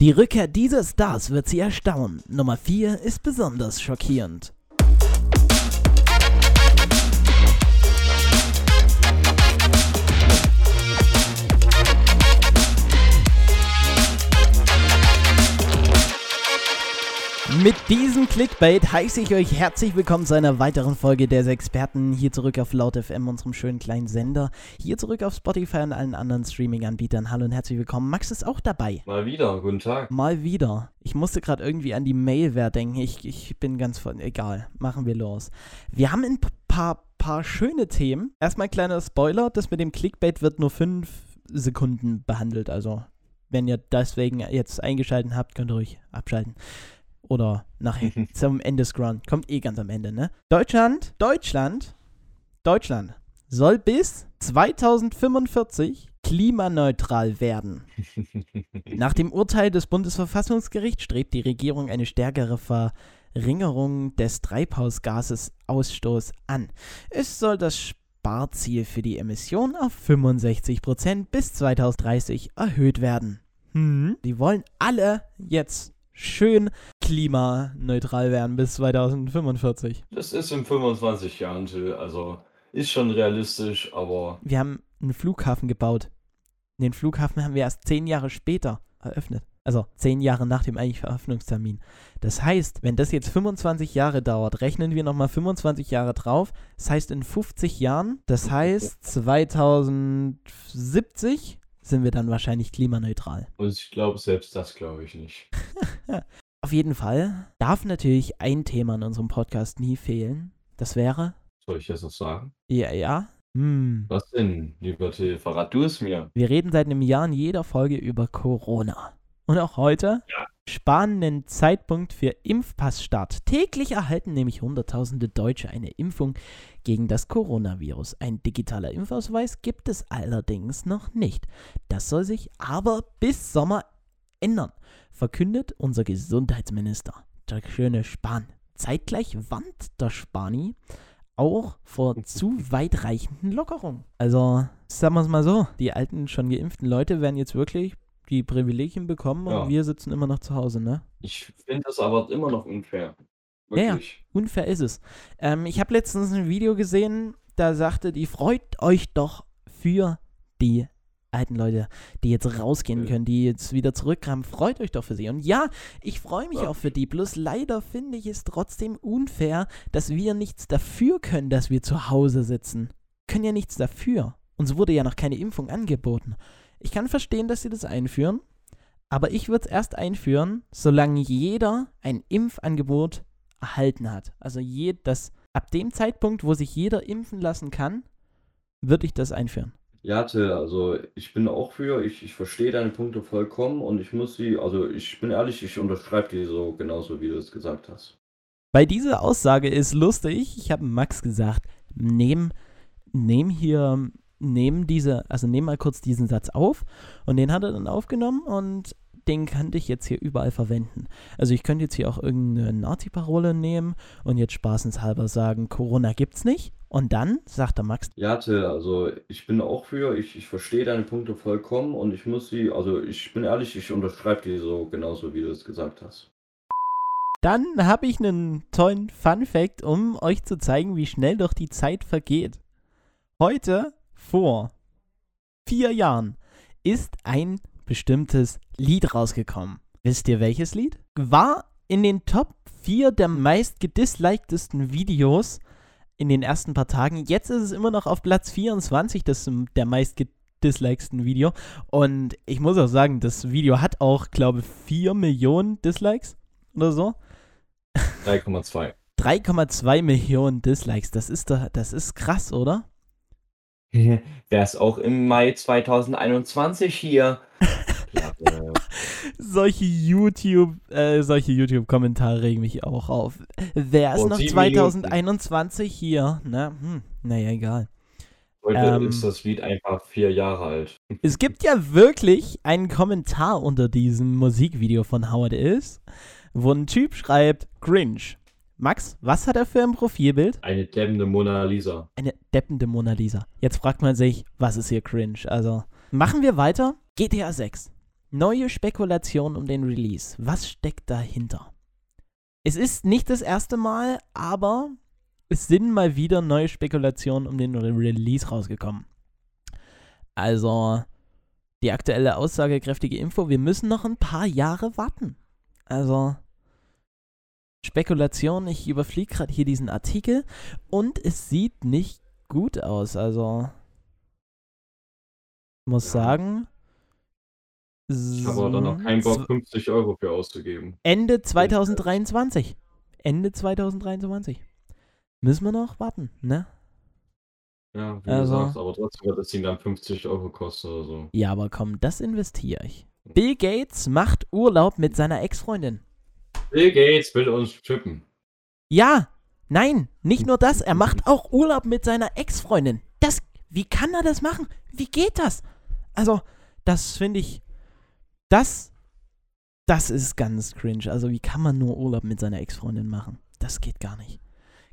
Die Rückkehr dieser Stars wird Sie erstaunen. Nummer 4 ist besonders schockierend. Mit diesem Clickbait heiße ich euch herzlich willkommen zu einer weiteren Folge des Experten. Hier zurück auf Laut FM, unserem schönen kleinen Sender. Hier zurück auf Spotify und allen anderen Streaming-Anbietern. Hallo und herzlich willkommen. Max ist auch dabei. Mal wieder, guten Tag. Mal wieder. Ich musste gerade irgendwie an die Mailware denken. Ich, ich bin ganz von. Egal. Machen wir los. Wir haben ein paar, paar schöne Themen. Erstmal kleiner Spoiler: Das mit dem Clickbait wird nur fünf Sekunden behandelt. Also, wenn ihr deswegen jetzt eingeschaltet habt, könnt ihr ruhig abschalten oder nachher zum Ende scrollen. Kommt eh ganz am Ende, ne? Deutschland, Deutschland, Deutschland soll bis 2045 klimaneutral werden. Nach dem Urteil des Bundesverfassungsgerichts strebt die Regierung eine stärkere Verringerung des Treibhausgasesausstoßes an. Es soll das Sparziel für die Emissionen auf 65% bis 2030 erhöht werden. Hm. Die wollen alle jetzt schön klimaneutral werden bis 2045. Das ist in 25 Jahren, Till. Also ist schon realistisch, aber. Wir haben einen Flughafen gebaut. Den Flughafen haben wir erst zehn Jahre später eröffnet. Also zehn Jahre nach dem eigentlichen Eröffnungstermin. Das heißt, wenn das jetzt 25 Jahre dauert, rechnen wir nochmal 25 Jahre drauf. Das heißt, in 50 Jahren, das heißt 2070 sind wir dann wahrscheinlich klimaneutral. Und ich glaube, selbst das glaube ich nicht. Auf jeden Fall darf natürlich ein Thema in unserem Podcast nie fehlen. Das wäre. Soll ich das noch sagen? Ja, ja. Hm. Was denn, lieber Till? Verrat du es mir. Wir reden seit einem Jahr in jeder Folge über Corona. Und auch heute ja. spannenden Zeitpunkt für Impfpassstart. Täglich erhalten nämlich Hunderttausende Deutsche eine Impfung gegen das Coronavirus. Ein digitaler Impfausweis gibt es allerdings noch nicht. Das soll sich aber bis Sommer ändern, verkündet unser Gesundheitsminister, der schöne Spahn. Zeitgleich warnt der Spani auch vor zu weitreichenden Lockerungen. Also, sagen wir es mal so, die alten, schon geimpften Leute werden jetzt wirklich die Privilegien bekommen und ja. wir sitzen immer noch zu Hause, ne? Ich finde das aber immer noch unfair. Wirklich. Ja, ja, unfair ist es. Ähm, ich habe letztens ein Video gesehen, da sagte die, freut euch doch für die alten Leute, die jetzt rausgehen können, die jetzt wieder zurückkamen, freut euch doch für sie. Und ja, ich freue mich auch für die. Bloß leider finde ich es trotzdem unfair, dass wir nichts dafür können, dass wir zu Hause sitzen. Können ja nichts dafür. Uns wurde ja noch keine Impfung angeboten. Ich kann verstehen, dass sie das einführen, aber ich würde es erst einführen, solange jeder ein Impfangebot erhalten hat. Also je, das, ab dem Zeitpunkt, wo sich jeder impfen lassen kann, würde ich das einführen. Ja, Till, also ich bin auch für, ich, ich verstehe deine Punkte vollkommen und ich muss sie, also ich bin ehrlich, ich unterschreibe die so genauso, wie du es gesagt hast. Bei dieser Aussage ist lustig, ich habe Max gesagt, nehm, nehm hier nehmen diese, also nehmen mal kurz diesen Satz auf und den hat er dann aufgenommen und den könnte ich jetzt hier überall verwenden. Also ich könnte jetzt hier auch irgendeine Nazi-Parole nehmen und jetzt spaßenshalber sagen, Corona gibt's nicht. Und dann sagt der Max. Ja, Till, also ich bin auch für, ich, ich verstehe deine Punkte vollkommen und ich muss sie, also ich bin ehrlich, ich unterschreibe die so genauso, wie du es gesagt hast. Dann habe ich einen tollen Fun Fact, um euch zu zeigen, wie schnell doch die Zeit vergeht. Heute vor vier Jahren ist ein bestimmtes Lied rausgekommen. Wisst ihr welches Lied? War in den Top 4 der meist gedislikedtesten Videos in den ersten paar Tagen. Jetzt ist es immer noch auf Platz 24 des, der meist gedislikedsten Video. Und ich muss auch sagen, das Video hat auch, glaube ich, 4 Millionen Dislikes oder so. 3,2. 3,2 Millionen Dislikes. Das ist doch, das ist krass, oder? Wäre es auch im Mai 2021 hier. solche YouTube, äh, solche YouTube-Kommentare regen mich auch auf. Wer ist oh, noch 2021 Minuten. hier? Ne? Hm, naja, egal. Heute ähm, ist das Lied einfach vier Jahre alt. Es gibt ja wirklich einen Kommentar unter diesem Musikvideo von Howard Is, wo ein Typ schreibt, Cringe. Max, was hat er für ein Profilbild? Eine deppende Mona Lisa. Eine deppende Mona Lisa. Jetzt fragt man sich, was ist hier cringe? Also, machen wir weiter. GTA 6. Neue Spekulation um den Release. Was steckt dahinter? Es ist nicht das erste Mal, aber es sind mal wieder neue Spekulationen um den Release rausgekommen. Also, die aktuelle aussagekräftige Info, wir müssen noch ein paar Jahre warten. Also, Spekulation, ich überfliege gerade hier diesen Artikel und es sieht nicht gut aus. Also, muss sagen. Ich habe aber dann noch keinen Bock, 50 Euro für auszugeben. Ende 2023. Ende 2023. Müssen wir noch warten, ne? Ja, wie Also- du sagst, aber trotzdem wird das Ding dann 50 Euro kosten oder so. Ja, aber komm, das investiere ich. Bill Gates macht Urlaub mit seiner Ex-Freundin. Bill Gates will uns chippen. Ja, nein, nicht nur das, er macht auch Urlaub mit seiner Ex-Freundin. Das, wie kann er das machen? Wie geht das? Also, das finde ich, das, das ist ganz cringe. Also, wie kann man nur Urlaub mit seiner Ex-Freundin machen? Das geht gar nicht.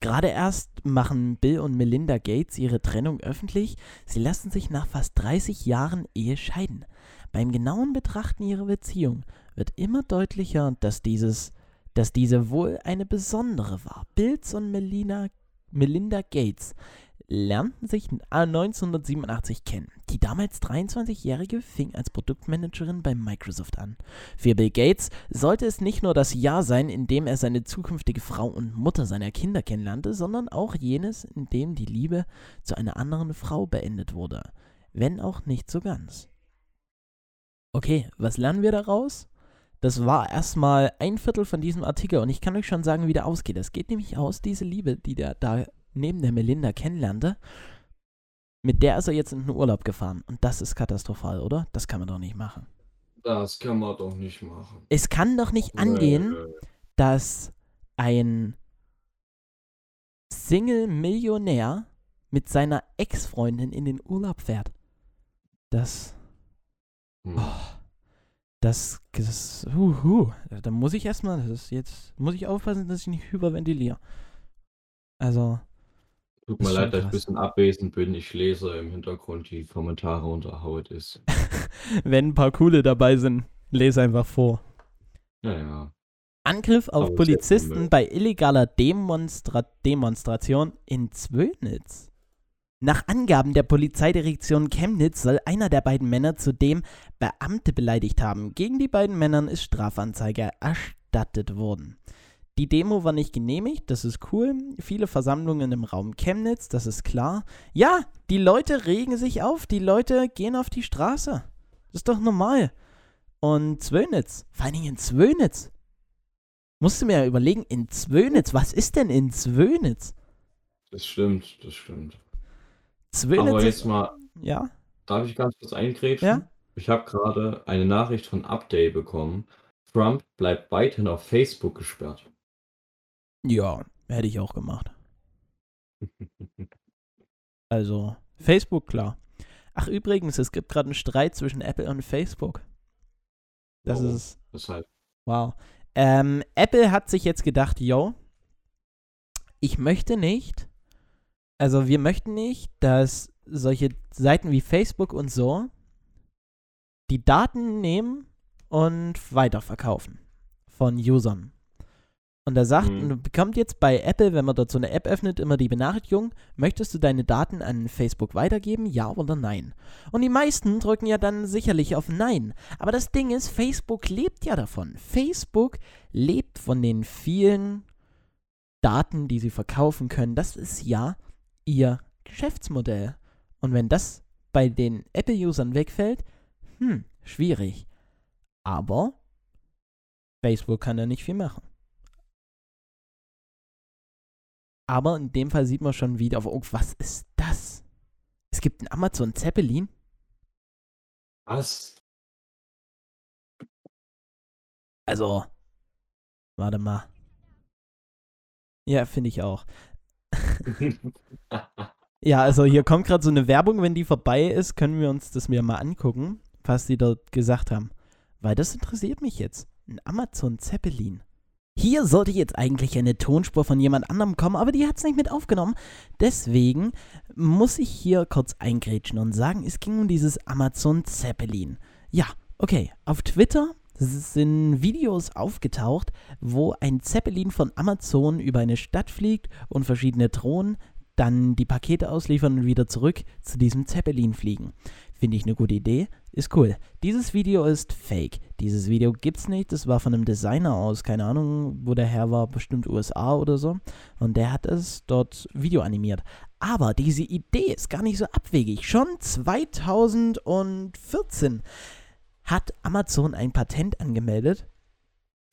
Gerade erst machen Bill und Melinda Gates ihre Trennung öffentlich. Sie lassen sich nach fast 30 Jahren Ehe scheiden. Beim genauen Betrachten ihrer Beziehung wird immer deutlicher, dass dieses dass diese wohl eine besondere war. Bills und Melina, Melinda Gates lernten sich 1987 kennen. Die damals 23-Jährige fing als Produktmanagerin bei Microsoft an. Für Bill Gates sollte es nicht nur das Jahr sein, in dem er seine zukünftige Frau und Mutter seiner Kinder kennenlernte, sondern auch jenes, in dem die Liebe zu einer anderen Frau beendet wurde. Wenn auch nicht so ganz. Okay, was lernen wir daraus? Das war erstmal ein Viertel von diesem Artikel und ich kann euch schon sagen, wie der ausgeht. Es geht nämlich aus, diese Liebe, die der da neben der Melinda kennenlernte, mit der ist er jetzt in den Urlaub gefahren. Und das ist katastrophal, oder? Das kann man doch nicht machen. Das kann man doch nicht machen. Es kann doch nicht angehen, dass ein Single-Millionär mit seiner Ex-Freundin in den Urlaub fährt. Das, hm. oh, das, das, hu, hu. Da muss ich erstmal, das ist jetzt, muss ich aufpassen, dass ich nicht hyperventiliere. Also, Tut ist mir schon leid, dass ich ein krass. bisschen abwesend bin. Ich lese im Hintergrund die Kommentare unter How It Is. wenn ein paar coole dabei sind, lese einfach vor. Ja, ja. Angriff auf Aber ist jetzt Polizisten bei illegaler Demonstra Demonstration in Zwönitz. Nach Angaben der Polizeidirektion Chemnitz soll einer der beiden Männer zudem Beamte beleidigt haben. Gegen die beiden Männern ist Strafanzeige erstattet worden. Die Demo war nicht genehmigt, das ist cool. Viele Versammlungen im Raum Chemnitz, das ist klar. Ja, die Leute regen sich auf, die Leute gehen auf die Straße. Das ist doch normal. Und Zwönitz, vor allen Dingen in Zwönitz. Musst du mir ja überlegen, in Zwönitz, was ist denn in Zwönitz? Das stimmt, das stimmt. Zwönitz Aber jetzt mal, ja, darf ich ganz kurz eingrätschen? Ja. Ich habe gerade eine Nachricht von Update bekommen. Trump bleibt weiterhin auf Facebook gesperrt. Ja, hätte ich auch gemacht. Also, Facebook, klar. Ach, übrigens, es gibt gerade einen Streit zwischen Apple und Facebook. Das Warum? ist, Deshalb. wow. Ähm, Apple hat sich jetzt gedacht, yo, ich möchte nicht, also wir möchten nicht, dass solche Seiten wie Facebook und so die Daten nehmen und weiterverkaufen von Usern. Und er sagt, Mhm. und bekommt jetzt bei Apple, wenn man dort so eine App öffnet, immer die Benachrichtigung, möchtest du deine Daten an Facebook weitergeben, ja oder nein? Und die meisten drücken ja dann sicherlich auf Nein. Aber das Ding ist, Facebook lebt ja davon. Facebook lebt von den vielen Daten, die sie verkaufen können. Das ist ja ihr Geschäftsmodell. Und wenn das bei den Apple-Usern wegfällt, hm, schwierig. Aber Facebook kann da nicht viel machen. Aber in dem Fall sieht man schon wieder, oh, was ist das? Es gibt einen Amazon Zeppelin. Was? Also, warte mal. Ja, finde ich auch. Ja, also hier kommt gerade so eine Werbung, wenn die vorbei ist, können wir uns das mir mal angucken, was die dort gesagt haben. Weil das interessiert mich jetzt. Ein Amazon Zeppelin. Hier sollte jetzt eigentlich eine Tonspur von jemand anderem kommen, aber die hat es nicht mit aufgenommen. Deswegen muss ich hier kurz eingrätschen und sagen, es ging um dieses Amazon Zeppelin. Ja, Okay, auf Twitter sind Videos aufgetaucht, wo ein Zeppelin von Amazon über eine Stadt fliegt und verschiedene Drohnen dann die Pakete ausliefern und wieder zurück zu diesem Zeppelin fliegen. Finde ich eine gute Idee. Ist cool. Dieses Video ist fake. Dieses Video gibt's nicht. Das war von einem Designer aus. Keine Ahnung, wo der Herr war. Bestimmt USA oder so. Und der hat es dort Video animiert. Aber diese Idee ist gar nicht so abwegig. Schon 2014 hat Amazon ein Patent angemeldet,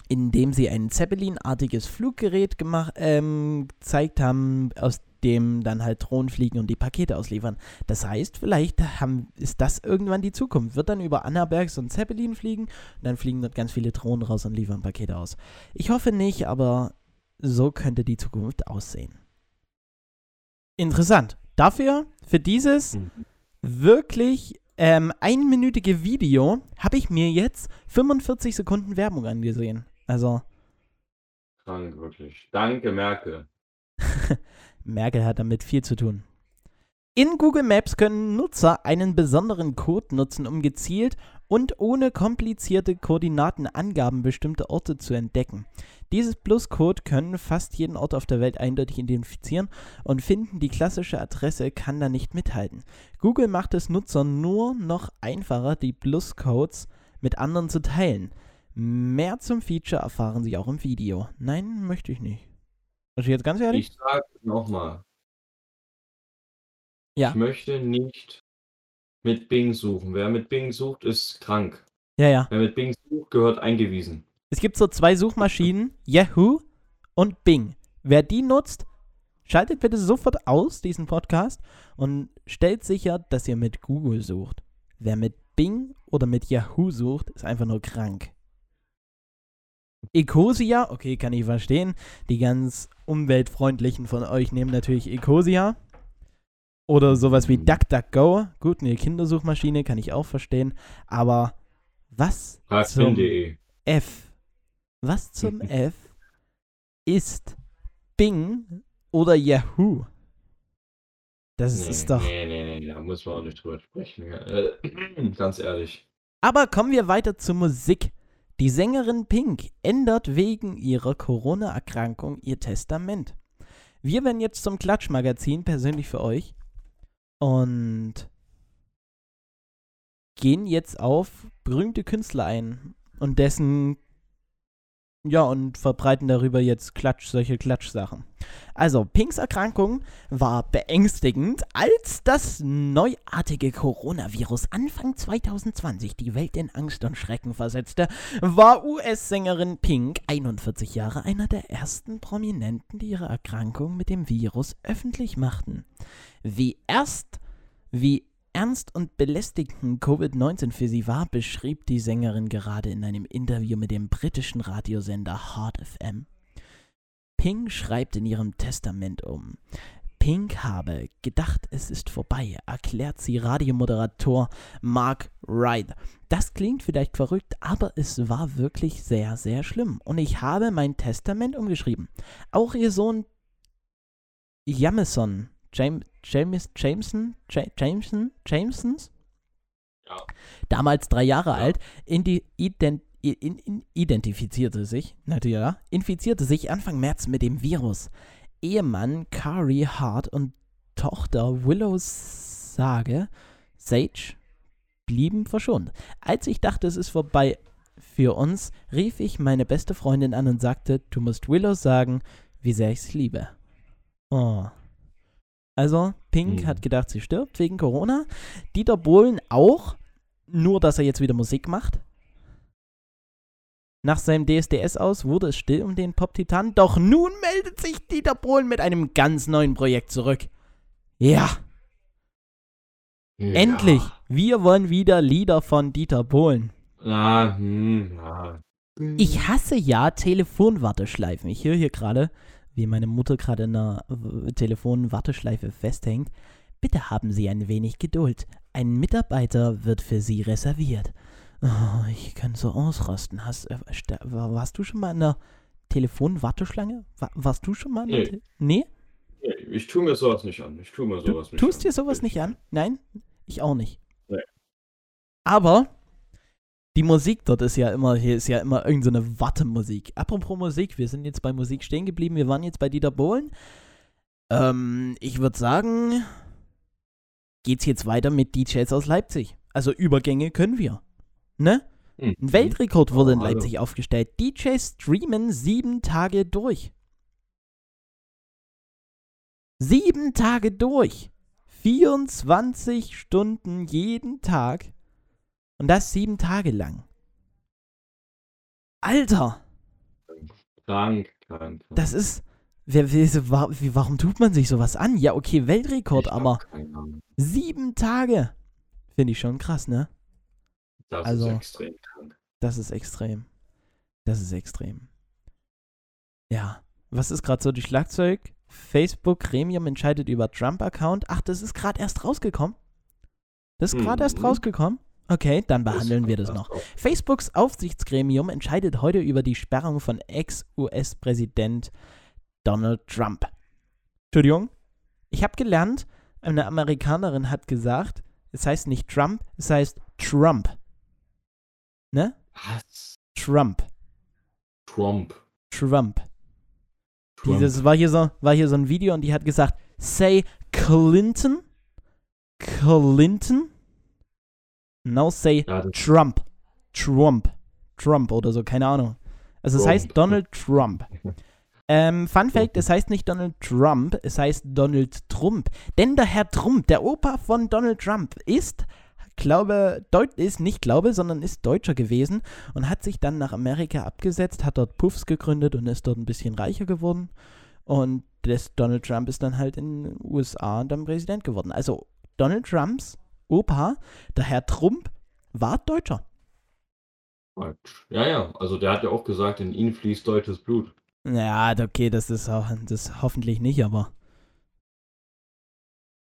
in dem sie ein Zeppelin-artiges Fluggerät gemacht, ähm, gezeigt haben, aus dem dann halt Drohnen fliegen und die Pakete ausliefern. Das heißt, vielleicht haben, ist das irgendwann die Zukunft. Wird dann über Annaberg so ein Zeppelin fliegen und dann fliegen dort ganz viele Drohnen raus und liefern Pakete aus. Ich hoffe nicht, aber so könnte die Zukunft aussehen. Interessant. Dafür, für dieses mhm. wirklich ähm, einminütige Video habe ich mir jetzt 45 Sekunden Werbung angesehen. Also. Krank, wirklich. Danke, Merkel. Merkel hat damit viel zu tun. In Google Maps können Nutzer einen besonderen Code nutzen, um gezielt und ohne komplizierte Koordinatenangaben bestimmte Orte zu entdecken. Dieses Plus-Code können fast jeden Ort auf der Welt eindeutig identifizieren und finden, die klassische Adresse kann da nicht mithalten. Google macht es Nutzern nur noch einfacher, die Plus-Codes mit anderen zu teilen. Mehr zum Feature erfahren Sie auch im Video. Nein, möchte ich nicht. Also jetzt ganz ehrlich? Ich sage nochmal. Ja. Ich möchte nicht mit Bing suchen. Wer mit Bing sucht, ist krank. Ja, ja. Wer mit Bing sucht, gehört eingewiesen. Es gibt so zwei Suchmaschinen, Yahoo und Bing. Wer die nutzt, schaltet bitte sofort aus diesen Podcast und stellt sicher, dass ihr mit Google sucht. Wer mit Bing oder mit Yahoo sucht, ist einfach nur krank. Ecosia, okay, kann ich verstehen. Die ganz umweltfreundlichen von euch nehmen natürlich Ecosia. Oder sowas wie DuckDuckGo. Gut, eine Kindersuchmaschine kann ich auch verstehen. Aber was zum F? Was zum F ist Bing oder Yahoo? Das nee, ist doch. Nee, nee, nee, da muss man auch nicht drüber sprechen. Äh, ganz ehrlich. Aber kommen wir weiter zur Musik. Die Sängerin Pink ändert wegen ihrer Corona-Erkrankung ihr Testament. Wir werden jetzt zum Klatschmagazin persönlich für euch und gehen jetzt auf berühmte Künstler ein und dessen ja, und verbreiten darüber jetzt Klatsch, solche Klatschsachen. Also, Pinks Erkrankung war beängstigend, als das neuartige Coronavirus Anfang 2020 die Welt in Angst und Schrecken versetzte, war US-Sängerin Pink, 41 Jahre, einer der ersten Prominenten, die ihre Erkrankung mit dem Virus öffentlich machten. Wie erst, wie ernst und belästigend Covid-19 für sie war, beschrieb die Sängerin gerade in einem Interview mit dem britischen Radiosender Hard FM. Pink schreibt in ihrem Testament um. Pink habe gedacht, es ist vorbei, erklärt sie Radiomoderator Mark Wright. Das klingt vielleicht verrückt, aber es war wirklich sehr, sehr schlimm. Und ich habe mein Testament umgeschrieben. Auch ihr Sohn Jameson James, James, Jameson, Jameson, Jamesons, ja. damals drei Jahre ja. alt, in die ident, in, in, identifizierte sich, natürlich, infizierte sich Anfang März mit dem Virus. Ehemann Kari Hart und Tochter Willow Sage, Sage, blieben verschont. Als ich dachte, es ist vorbei für uns, rief ich meine beste Freundin an und sagte, du musst Willow sagen, wie sehr ich sie liebe. Oh. Also, Pink mhm. hat gedacht, sie stirbt wegen Corona. Dieter Bohlen auch, nur dass er jetzt wieder Musik macht. Nach seinem DSDS aus wurde es still um den Pop-Titan, doch nun meldet sich Dieter Bohlen mit einem ganz neuen Projekt zurück. Ja. ja. Endlich! Wir wollen wieder Lieder von Dieter Bohlen. Ah, hm, ja. Ich hasse ja Telefonwarteschleifen. Ich höre hier gerade wie meine Mutter gerade in einer Telefonwarteschleife festhängt. Bitte haben Sie ein wenig Geduld. Ein Mitarbeiter wird für Sie reserviert. Oh, ich kann so ausrasten. Hast, äh, warst du schon mal in einer Telefonwarteschlange? War, warst du schon mal nee. nee? Nee, ich tue mir sowas nicht an. Ich tue mir sowas du nicht tust an. dir sowas nicht an? Nein? Ich auch nicht. Nee. Aber Die Musik dort ist ja immer, hier ist ja immer irgendeine so Wartemusik. Apropos Musik, wir sind jetzt bei Musik stehen geblieben. Wir waren jetzt bei Dieter Bohlen. Ähm, ich würde sagen, geht's jetzt weiter mit DJs aus Leipzig. Also Übergänge können wir. Ne? Mhm. Ein Weltrekord wurde in. Leipzig aufgestellt. DJs streamen sieben Tage durch. Sieben Tage durch. 24 Stunden jeden Tag. Und das sieben Tage lang. Alter, Krank, krank. das ist. Wer, wie, warum tut man sich sowas an? Ja, okay, Weltrekord, aber sieben Tage. Finde ich schon krass, ne? Das also- ist extrem krank. Das ist extrem. Das ist extrem. Ja. Was ist gerade so die Schlagzeug? Facebook Premium entscheidet über Trump-Account. Ach, das ist gerade erst rausgekommen. Das ist gerade erst Mhm. rausgekommen. Okay, dann behandeln wir das noch. Facebooks Aufsichtsgremium entscheidet heute über die Sperrung von Ex-US-Präsident Donald Trump. Entschuldigung, ich habe gelernt, eine Amerikanerin hat gesagt, es heißt nicht Trump, es heißt Trump. Ne? Was? Trump. Trump. Trump. Trump. Dieses war hier so, war hier so ein Video und die hat gesagt, say Clinton, Clinton, now say ja, Trump, Trump, Trump oder so, keine Ahnung. Also es Trump. heißt Donald Trump. Ähm, Fun Fact, es heißt nicht Donald Trump, es heißt Donald Trump. Denn der Herr Trump, der Opa von Donald Trump, ist, glaube, Deut ist nicht glaube, sondern ist Deutscher gewesen und hat sich dann nach Amerika abgesetzt, hat dort Puffs gegründet und ist dort ein bisschen reicher geworden. Und das Donald Trump ist dann halt in den USA dann Präsident geworden. Also Donald Trumps Opa, der Herr Trump, war Deutscher. Ja, ja, also der hat ja auch gesagt, in ihn fließt deutsches Blut. Ja, okay, das ist auch, das hoffentlich nicht, aber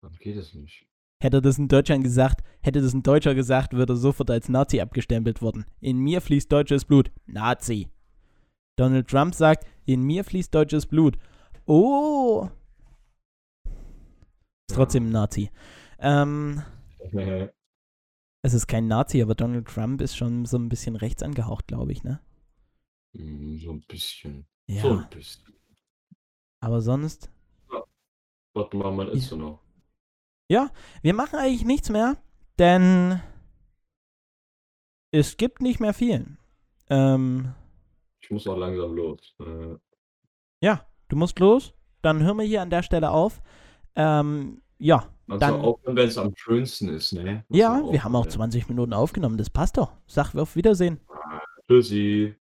Dann geht es nicht. hätte das in Deutschland gesagt, hätte das ein Deutscher gesagt, würde er sofort als Nazi abgestempelt worden. In mir fließt deutsches Blut. Nazi. Donald Trump sagt, in mir fließt deutsches Blut. Oh. Ist trotzdem ein Nazi. Ähm, es ist kein Nazi, aber Donald Trump ist schon so ein bisschen rechts angehaucht, glaube ich, ne? Hm, so ein bisschen. Ja. So ein bisschen. Aber sonst, Warte mal, man ist so noch. wir machen eigentlich nichts mehr, denn es gibt nicht mehr viel. Ähm, Ich muss auch langsam los. Äh, Ja, du musst los. Dann hören wir hier an der Stelle auf. Ähm, ja, also Dann- auch wenn es am schönsten ist, ne? Muss ja, man wir haben auch äh, 20 Minuten aufgenommen. Das passt doch. Sag auf Wiedersehen. Tschüssi.